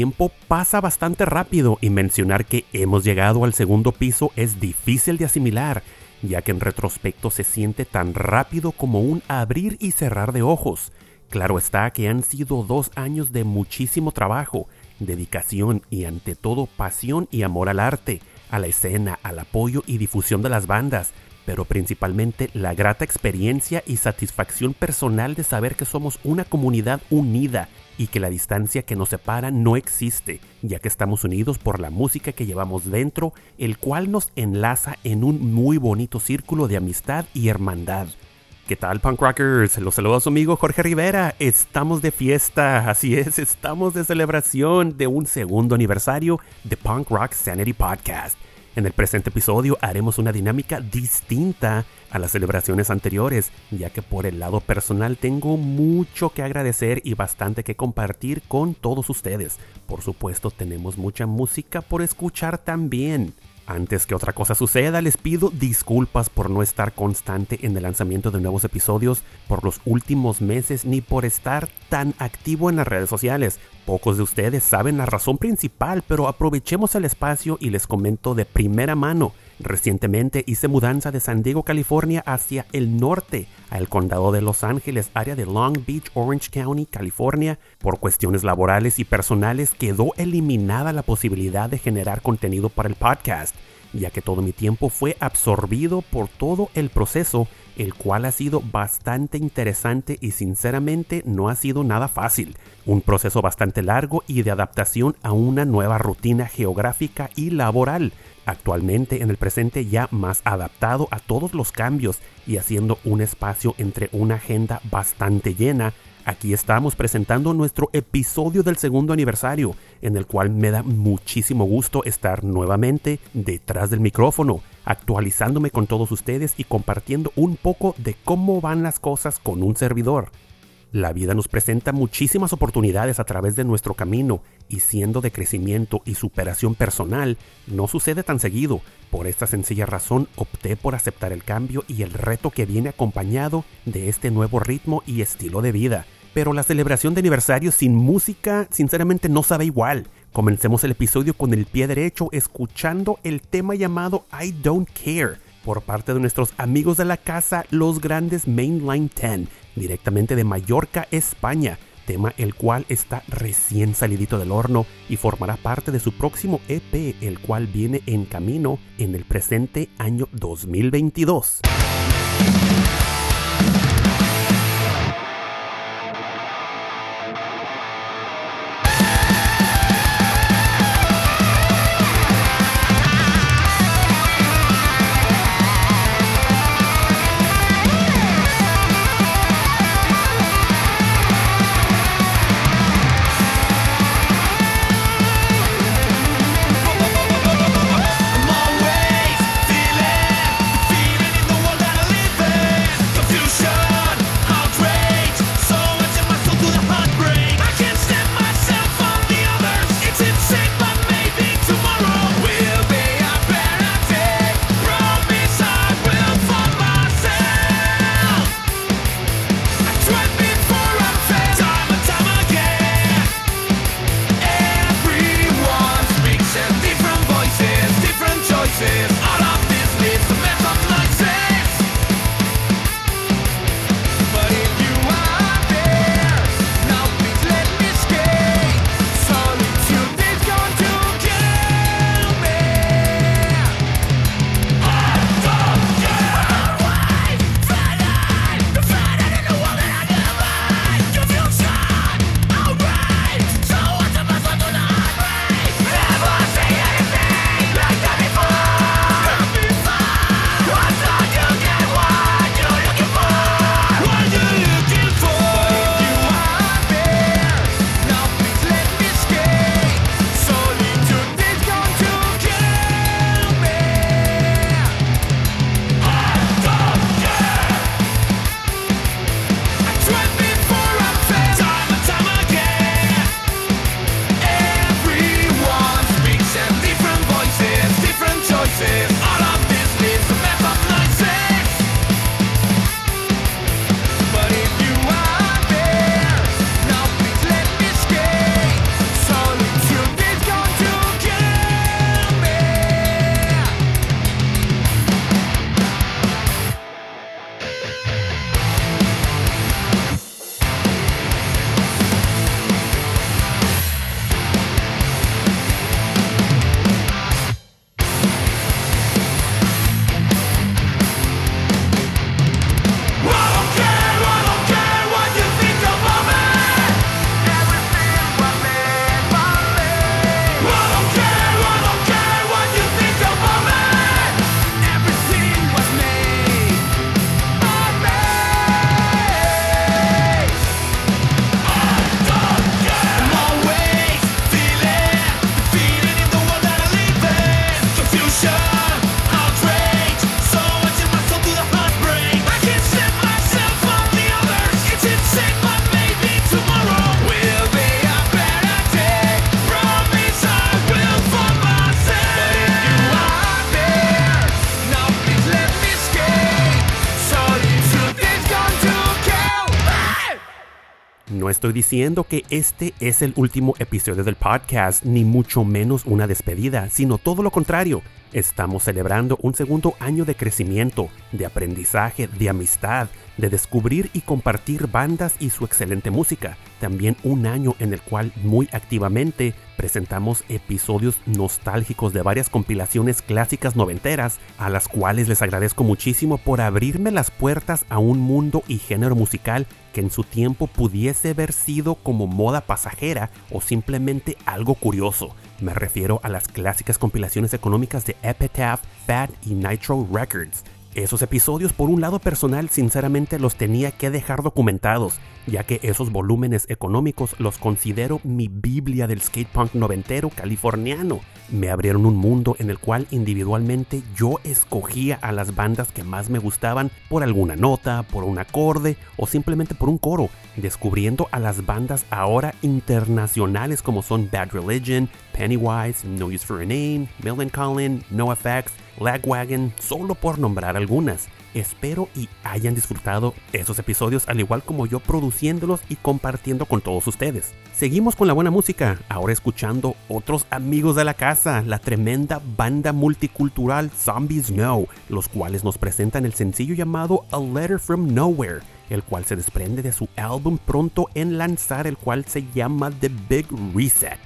tiempo pasa bastante rápido y mencionar que hemos llegado al segundo piso es difícil de asimilar, ya que en retrospecto se siente tan rápido como un abrir y cerrar de ojos. Claro está que han sido dos años de muchísimo trabajo, dedicación y ante todo pasión y amor al arte, a la escena, al apoyo y difusión de las bandas, pero principalmente la grata experiencia y satisfacción personal de saber que somos una comunidad unida y que la distancia que nos separa no existe, ya que estamos unidos por la música que llevamos dentro, el cual nos enlaza en un muy bonito círculo de amistad y hermandad. ¿Qué tal, punk rockers? Los saludo a su amigo Jorge Rivera. Estamos de fiesta, así es, estamos de celebración de un segundo aniversario de Punk Rock Sanity Podcast. En el presente episodio haremos una dinámica distinta a las celebraciones anteriores, ya que por el lado personal tengo mucho que agradecer y bastante que compartir con todos ustedes. Por supuesto tenemos mucha música por escuchar también. Antes que otra cosa suceda, les pido disculpas por no estar constante en el lanzamiento de nuevos episodios por los últimos meses ni por estar tan activo en las redes sociales. Pocos de ustedes saben la razón principal, pero aprovechemos el espacio y les comento de primera mano. Recientemente hice mudanza de San Diego, California hacia el norte, al condado de Los Ángeles, área de Long Beach, Orange County, California. Por cuestiones laborales y personales quedó eliminada la posibilidad de generar contenido para el podcast, ya que todo mi tiempo fue absorbido por todo el proceso, el cual ha sido bastante interesante y sinceramente no ha sido nada fácil. Un proceso bastante largo y de adaptación a una nueva rutina geográfica y laboral actualmente en el presente ya más adaptado a todos los cambios y haciendo un espacio entre una agenda bastante llena, aquí estamos presentando nuestro episodio del segundo aniversario, en el cual me da muchísimo gusto estar nuevamente detrás del micrófono, actualizándome con todos ustedes y compartiendo un poco de cómo van las cosas con un servidor. La vida nos presenta muchísimas oportunidades a través de nuestro camino y siendo de crecimiento y superación personal, no sucede tan seguido. Por esta sencilla razón opté por aceptar el cambio y el reto que viene acompañado de este nuevo ritmo y estilo de vida. Pero la celebración de aniversario sin música sinceramente no sabe igual. Comencemos el episodio con el pie derecho escuchando el tema llamado I Don't Care por parte de nuestros amigos de la casa, los grandes Mainline 10 directamente de Mallorca, España, tema el cual está recién salidito del horno y formará parte de su próximo EP, el cual viene en camino en el presente año 2022. Diciendo que este es el último episodio del podcast, ni mucho menos una despedida, sino todo lo contrario. Estamos celebrando un segundo año de crecimiento, de aprendizaje, de amistad, de descubrir y compartir bandas y su excelente música. También un año en el cual muy activamente presentamos episodios nostálgicos de varias compilaciones clásicas noventeras, a las cuales les agradezco muchísimo por abrirme las puertas a un mundo y género musical que en su tiempo pudiese haber sido como moda pasajera o simplemente algo curioso. Me refiero a las clásicas compilaciones económicas de Epitaph, Fat y Nitro Records. Esos episodios por un lado personal sinceramente los tenía que dejar documentados, ya que esos volúmenes económicos los considero mi Biblia del skatepunk noventero californiano. Me abrieron un mundo en el cual individualmente yo escogía a las bandas que más me gustaban por alguna nota, por un acorde o simplemente por un coro, descubriendo a las bandas ahora internacionales como son Bad Religion, Pennywise, No Use for a Name, Millencolin, No Effects, Lagwagon, solo por nombrar algunas. Espero y hayan disfrutado esos episodios al igual como yo produciéndolos y compartiendo con todos ustedes. Seguimos con la buena música, ahora escuchando otros amigos de la casa, la tremenda banda multicultural Zombies Know, los cuales nos presentan el sencillo llamado A Letter From Nowhere, el cual se desprende de su álbum pronto en lanzar, el cual se llama The Big Reset.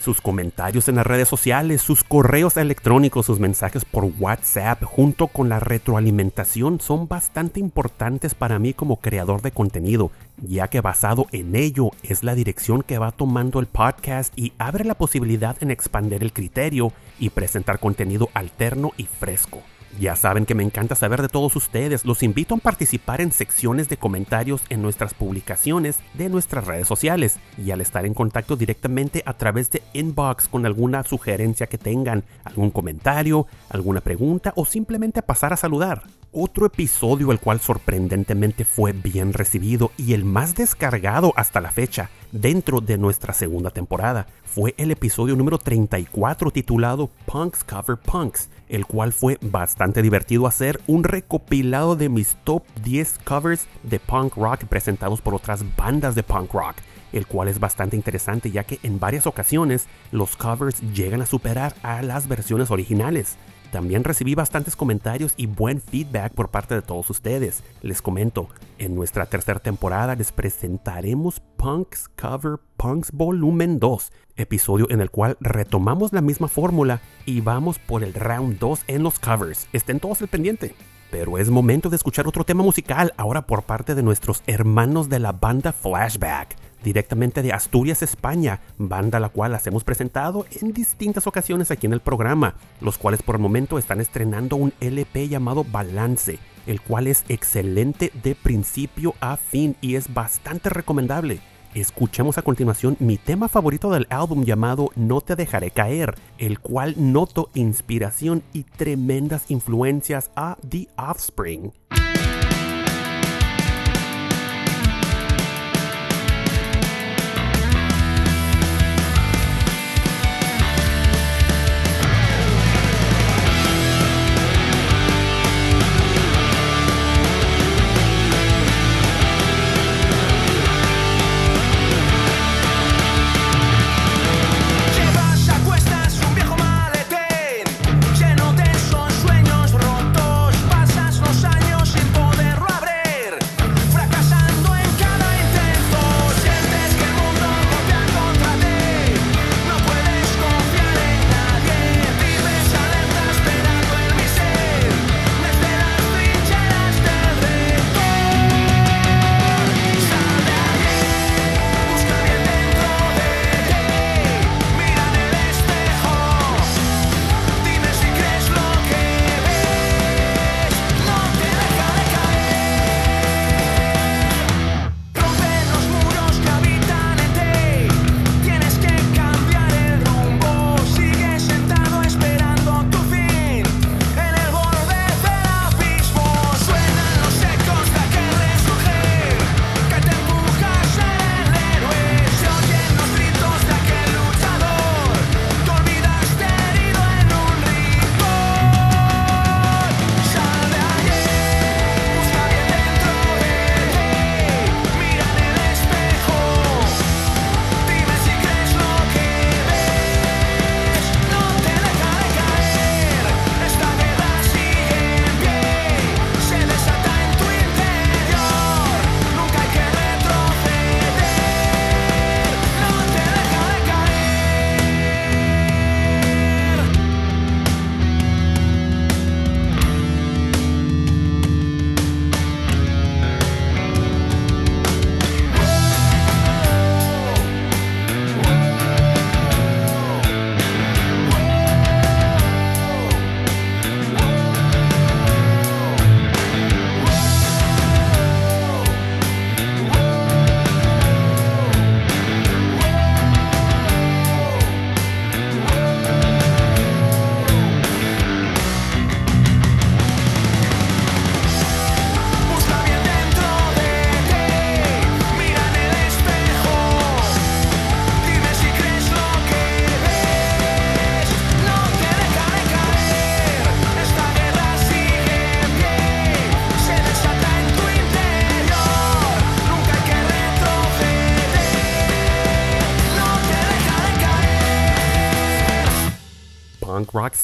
Sus comentarios en las redes sociales, sus correos electrónicos, sus mensajes por WhatsApp, junto con la retroalimentación, son bastante importantes para mí como creador de contenido, ya que basado en ello es la dirección que va tomando el podcast y abre la posibilidad en expandir el criterio y presentar contenido alterno y fresco. Ya saben que me encanta saber de todos ustedes. Los invito a participar en secciones de comentarios en nuestras publicaciones de nuestras redes sociales y al estar en contacto directamente a través de inbox con alguna sugerencia que tengan, algún comentario, alguna pregunta o simplemente pasar a saludar. Otro episodio el cual sorprendentemente fue bien recibido y el más descargado hasta la fecha dentro de nuestra segunda temporada fue el episodio número 34 titulado Punks Cover Punks, el cual fue bastante divertido hacer un recopilado de mis top 10 covers de punk rock presentados por otras bandas de punk rock el cual es bastante interesante ya que en varias ocasiones los covers llegan a superar a las versiones originales. También recibí bastantes comentarios y buen feedback por parte de todos ustedes. Les comento, en nuestra tercera temporada les presentaremos Punks Cover Punks Volumen 2, episodio en el cual retomamos la misma fórmula y vamos por el round 2 en los covers. Estén todos al pendiente. Pero es momento de escuchar otro tema musical ahora por parte de nuestros hermanos de la banda Flashback directamente de Asturias, España, banda la cual las hemos presentado en distintas ocasiones aquí en el programa, los cuales por el momento están estrenando un LP llamado Balance, el cual es excelente de principio a fin y es bastante recomendable. Escuchemos a continuación mi tema favorito del álbum llamado No te dejaré caer, el cual noto inspiración y tremendas influencias a The Offspring.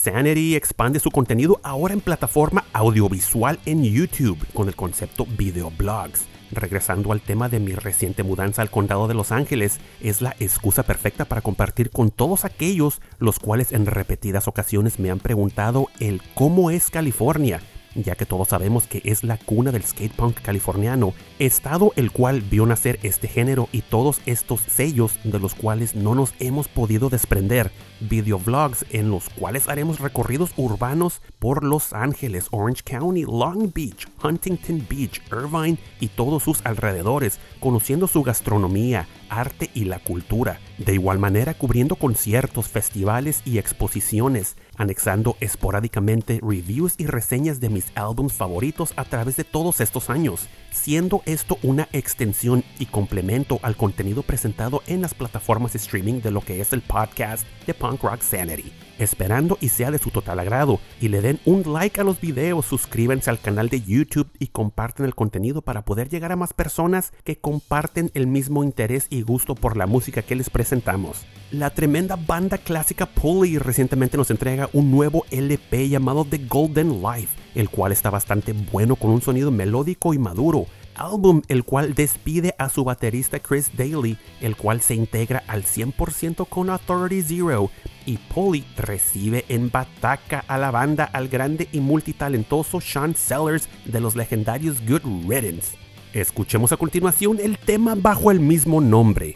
Sanity expande su contenido ahora en plataforma audiovisual en YouTube con el concepto videoblogs. Regresando al tema de mi reciente mudanza al condado de Los Ángeles, es la excusa perfecta para compartir con todos aquellos los cuales en repetidas ocasiones me han preguntado el cómo es California ya que todos sabemos que es la cuna del skate punk californiano, estado el cual vio nacer este género y todos estos sellos de los cuales no nos hemos podido desprender, videovlogs en los cuales haremos recorridos urbanos por Los Ángeles, Orange County, Long Beach, Huntington Beach, Irvine y todos sus alrededores, conociendo su gastronomía, arte y la cultura, de igual manera cubriendo conciertos, festivales y exposiciones, anexando esporádicamente reviews y reseñas de mis álbums favoritos a través de todos estos años, siendo esto una extensión y complemento al contenido presentado en las plataformas de streaming de lo que es el podcast de Punk Rock Sanity esperando y sea de su total agrado. Y le den un like a los videos, suscríbanse al canal de YouTube y comparten el contenido para poder llegar a más personas que comparten el mismo interés y gusto por la música que les presentamos. La tremenda banda clásica Pulley recientemente nos entrega un nuevo LP llamado The Golden Life, el cual está bastante bueno con un sonido melódico y maduro álbum el cual despide a su baterista Chris Daly, el cual se integra al 100% con Authority Zero, y Polly recibe en bataca a la banda al grande y multitalentoso Sean Sellers de los legendarios Good Riddance. Escuchemos a continuación el tema bajo el mismo nombre.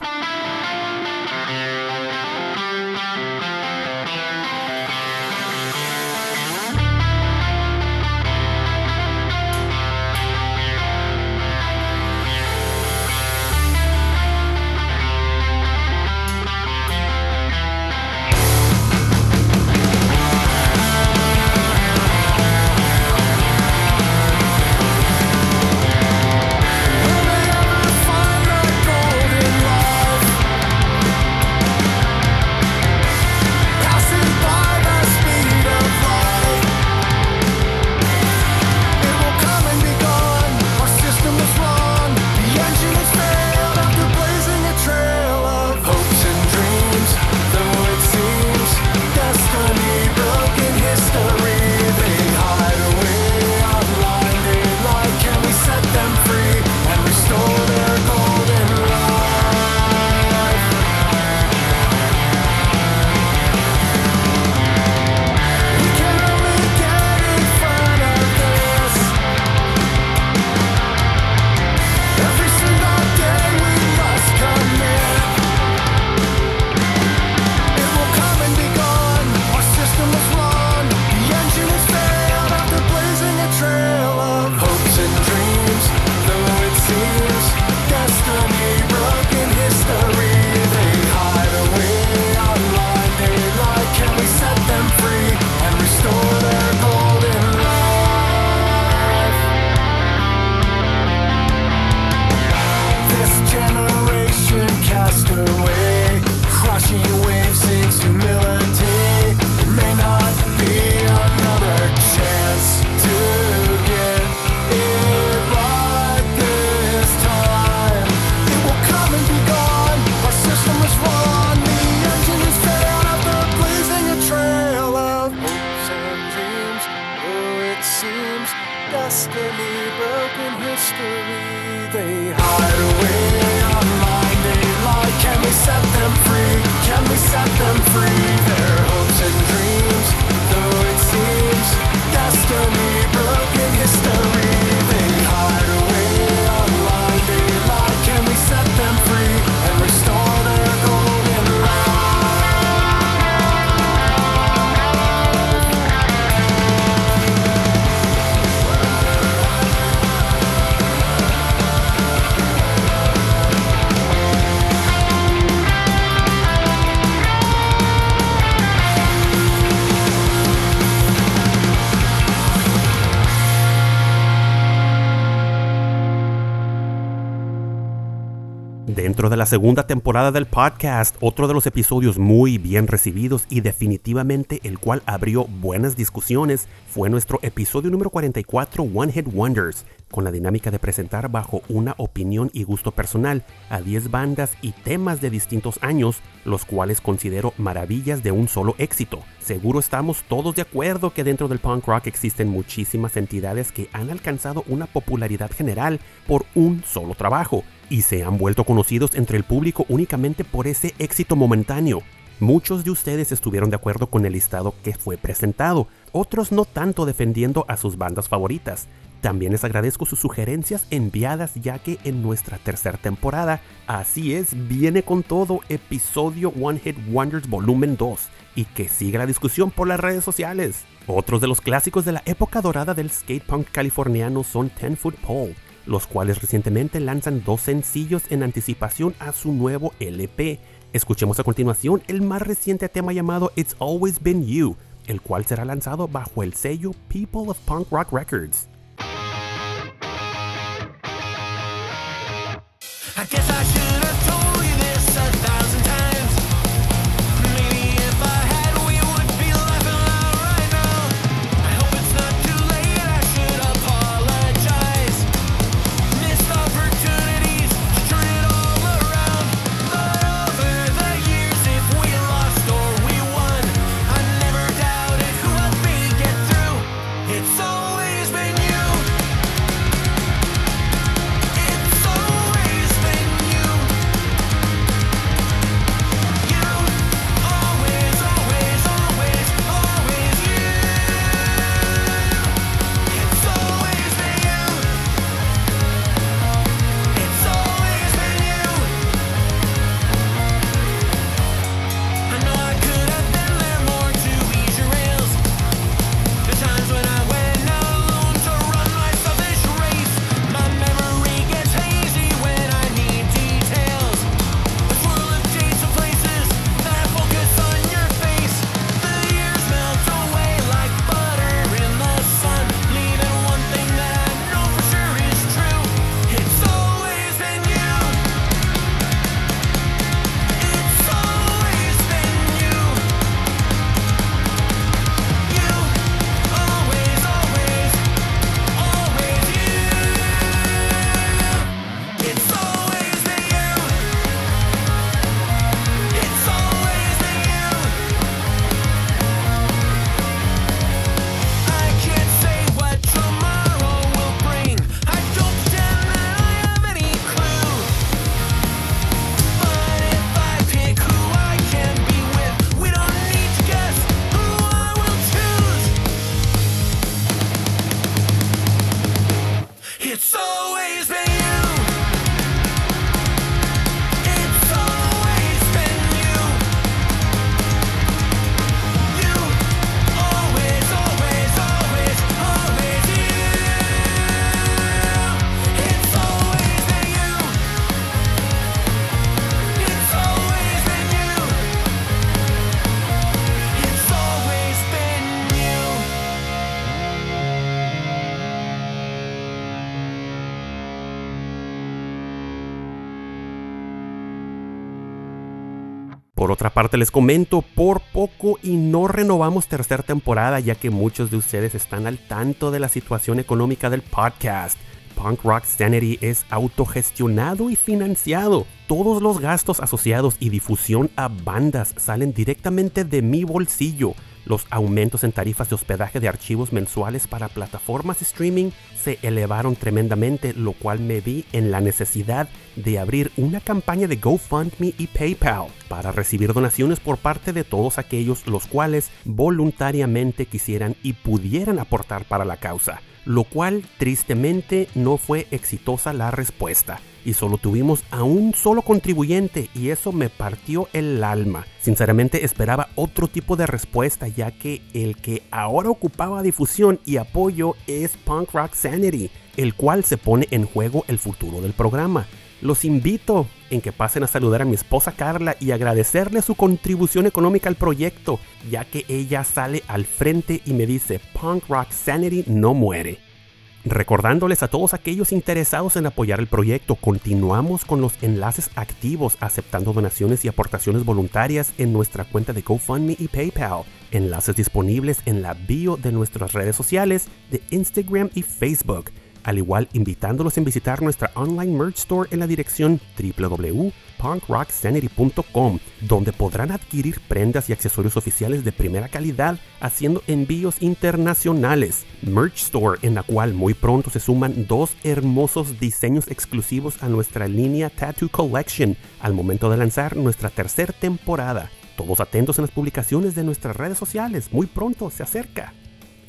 La segunda temporada del podcast, otro de los episodios muy bien recibidos y definitivamente el cual abrió buenas discusiones fue nuestro episodio número 44 One Hit Wonders, con la dinámica de presentar bajo una opinión y gusto personal a 10 bandas y temas de distintos años, los cuales considero maravillas de un solo éxito. Seguro estamos todos de acuerdo que dentro del punk rock existen muchísimas entidades que han alcanzado una popularidad general por un solo trabajo y se han vuelto conocidos entre el público únicamente por ese éxito momentáneo. Muchos de ustedes estuvieron de acuerdo con el listado que fue presentado, otros no tanto defendiendo a sus bandas favoritas. También les agradezco sus sugerencias enviadas ya que en nuestra tercera temporada, así es, viene con todo episodio One Hit Wonders Volumen 2 y que siga la discusión por las redes sociales. Otros de los clásicos de la época dorada del skate punk californiano son Ten Foot Pole, los cuales recientemente lanzan dos sencillos en anticipación a su nuevo LP. Escuchemos a continuación el más reciente tema llamado It's Always Been You, el cual será lanzado bajo el sello People of Punk Rock Records. I guess I should have Por otra parte, les comento, por poco y no renovamos tercera temporada, ya que muchos de ustedes están al tanto de la situación económica del podcast. Punk Rock Sanity es autogestionado y financiado. Todos los gastos asociados y difusión a bandas salen directamente de mi bolsillo. Los aumentos en tarifas de hospedaje de archivos mensuales para plataformas streaming se elevaron tremendamente, lo cual me vi en la necesidad de abrir una campaña de GoFundMe y PayPal para recibir donaciones por parte de todos aquellos los cuales voluntariamente quisieran y pudieran aportar para la causa, lo cual tristemente no fue exitosa la respuesta y solo tuvimos a un solo contribuyente y eso me partió el alma. Sinceramente esperaba otro tipo de respuesta ya que el que ahora ocupaba difusión y apoyo es Punk Rock Sanity, el cual se pone en juego el futuro del programa. Los invito en que pasen a saludar a mi esposa Carla y agradecerle su contribución económica al proyecto, ya que ella sale al frente y me dice Punk Rock Sanity no muere. Recordándoles a todos aquellos interesados en apoyar el proyecto, continuamos con los enlaces activos aceptando donaciones y aportaciones voluntarias en nuestra cuenta de GoFundMe y PayPal. Enlaces disponibles en la bio de nuestras redes sociales de Instagram y Facebook. Al igual, invitándolos a visitar nuestra online merch store en la dirección www.punkrocksanity.com, donde podrán adquirir prendas y accesorios oficiales de primera calidad haciendo envíos internacionales. Merch store en la cual muy pronto se suman dos hermosos diseños exclusivos a nuestra línea Tattoo Collection al momento de lanzar nuestra tercera temporada. Todos atentos en las publicaciones de nuestras redes sociales, muy pronto se acerca.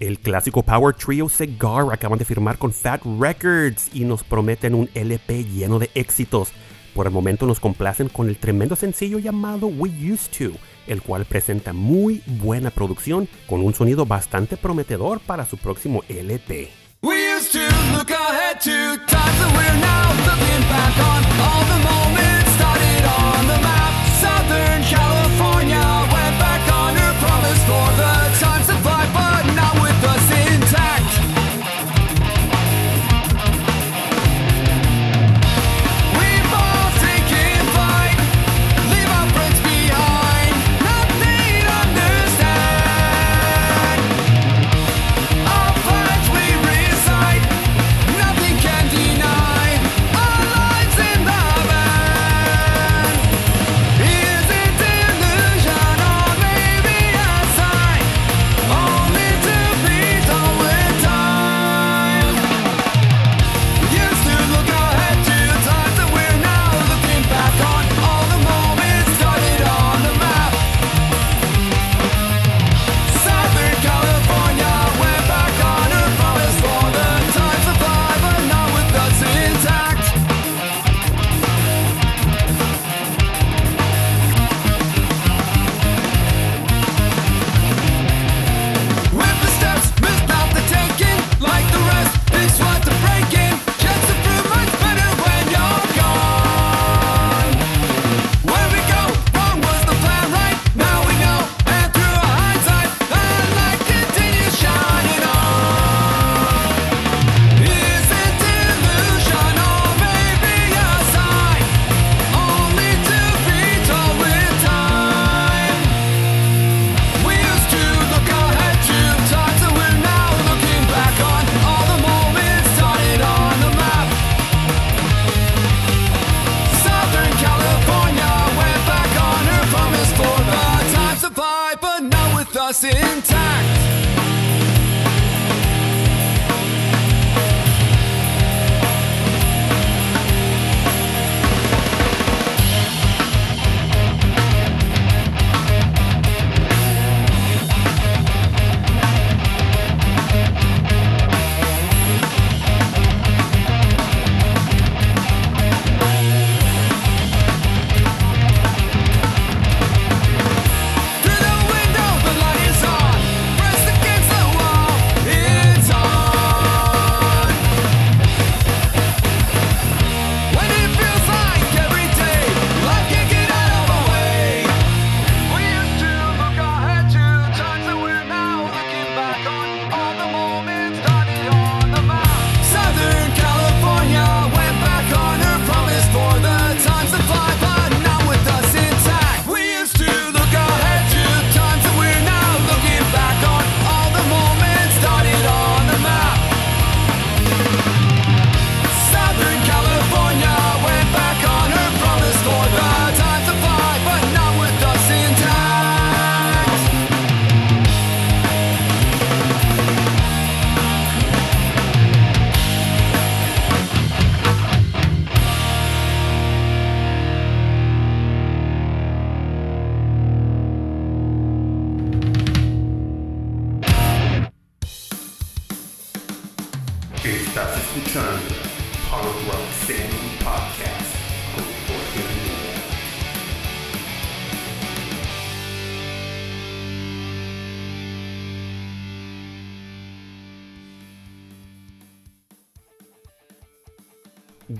El clásico Power Trio Cigar acaban de firmar con Fat Records y nos prometen un LP lleno de éxitos. Por el momento nos complacen con el tremendo sencillo llamado We Used To, el cual presenta muy buena producción con un sonido bastante prometedor para su próximo LP. We used to look ahead to times that we're now looking back on. All the moments started on the map. Southern California went back on her promise for the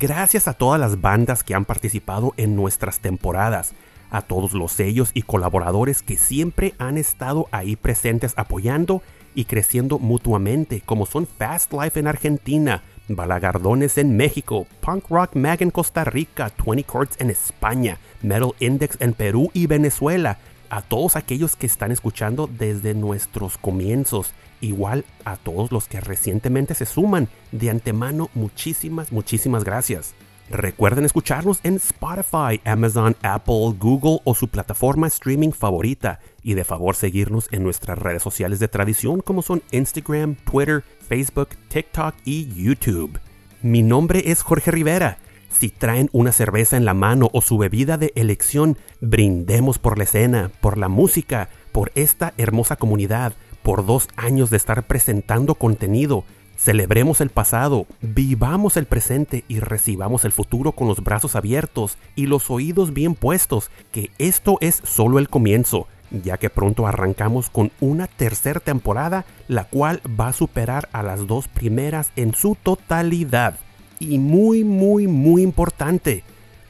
Gracias a todas las bandas que han participado en nuestras temporadas, a todos los sellos y colaboradores que siempre han estado ahí presentes apoyando y creciendo mutuamente, como son Fast Life en Argentina, Balagardones en México, Punk Rock Mag en Costa Rica, 20 Chords en España, Metal Index en Perú y Venezuela, a todos aquellos que están escuchando desde nuestros comienzos, igual a todos los que recientemente se suman, de antemano muchísimas, muchísimas gracias. Recuerden escucharnos en Spotify, Amazon, Apple, Google o su plataforma streaming favorita. Y de favor seguirnos en nuestras redes sociales de tradición como son Instagram, Twitter, Facebook, TikTok y YouTube. Mi nombre es Jorge Rivera. Si traen una cerveza en la mano o su bebida de elección, brindemos por la escena, por la música, por esta hermosa comunidad, por dos años de estar presentando contenido Celebremos el pasado, vivamos el presente y recibamos el futuro con los brazos abiertos y los oídos bien puestos, que esto es solo el comienzo, ya que pronto arrancamos con una tercera temporada, la cual va a superar a las dos primeras en su totalidad. Y muy, muy, muy importante,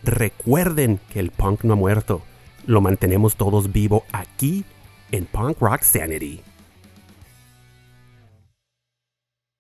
recuerden que el punk no ha muerto, lo mantenemos todos vivo aquí en Punk Rock Sanity.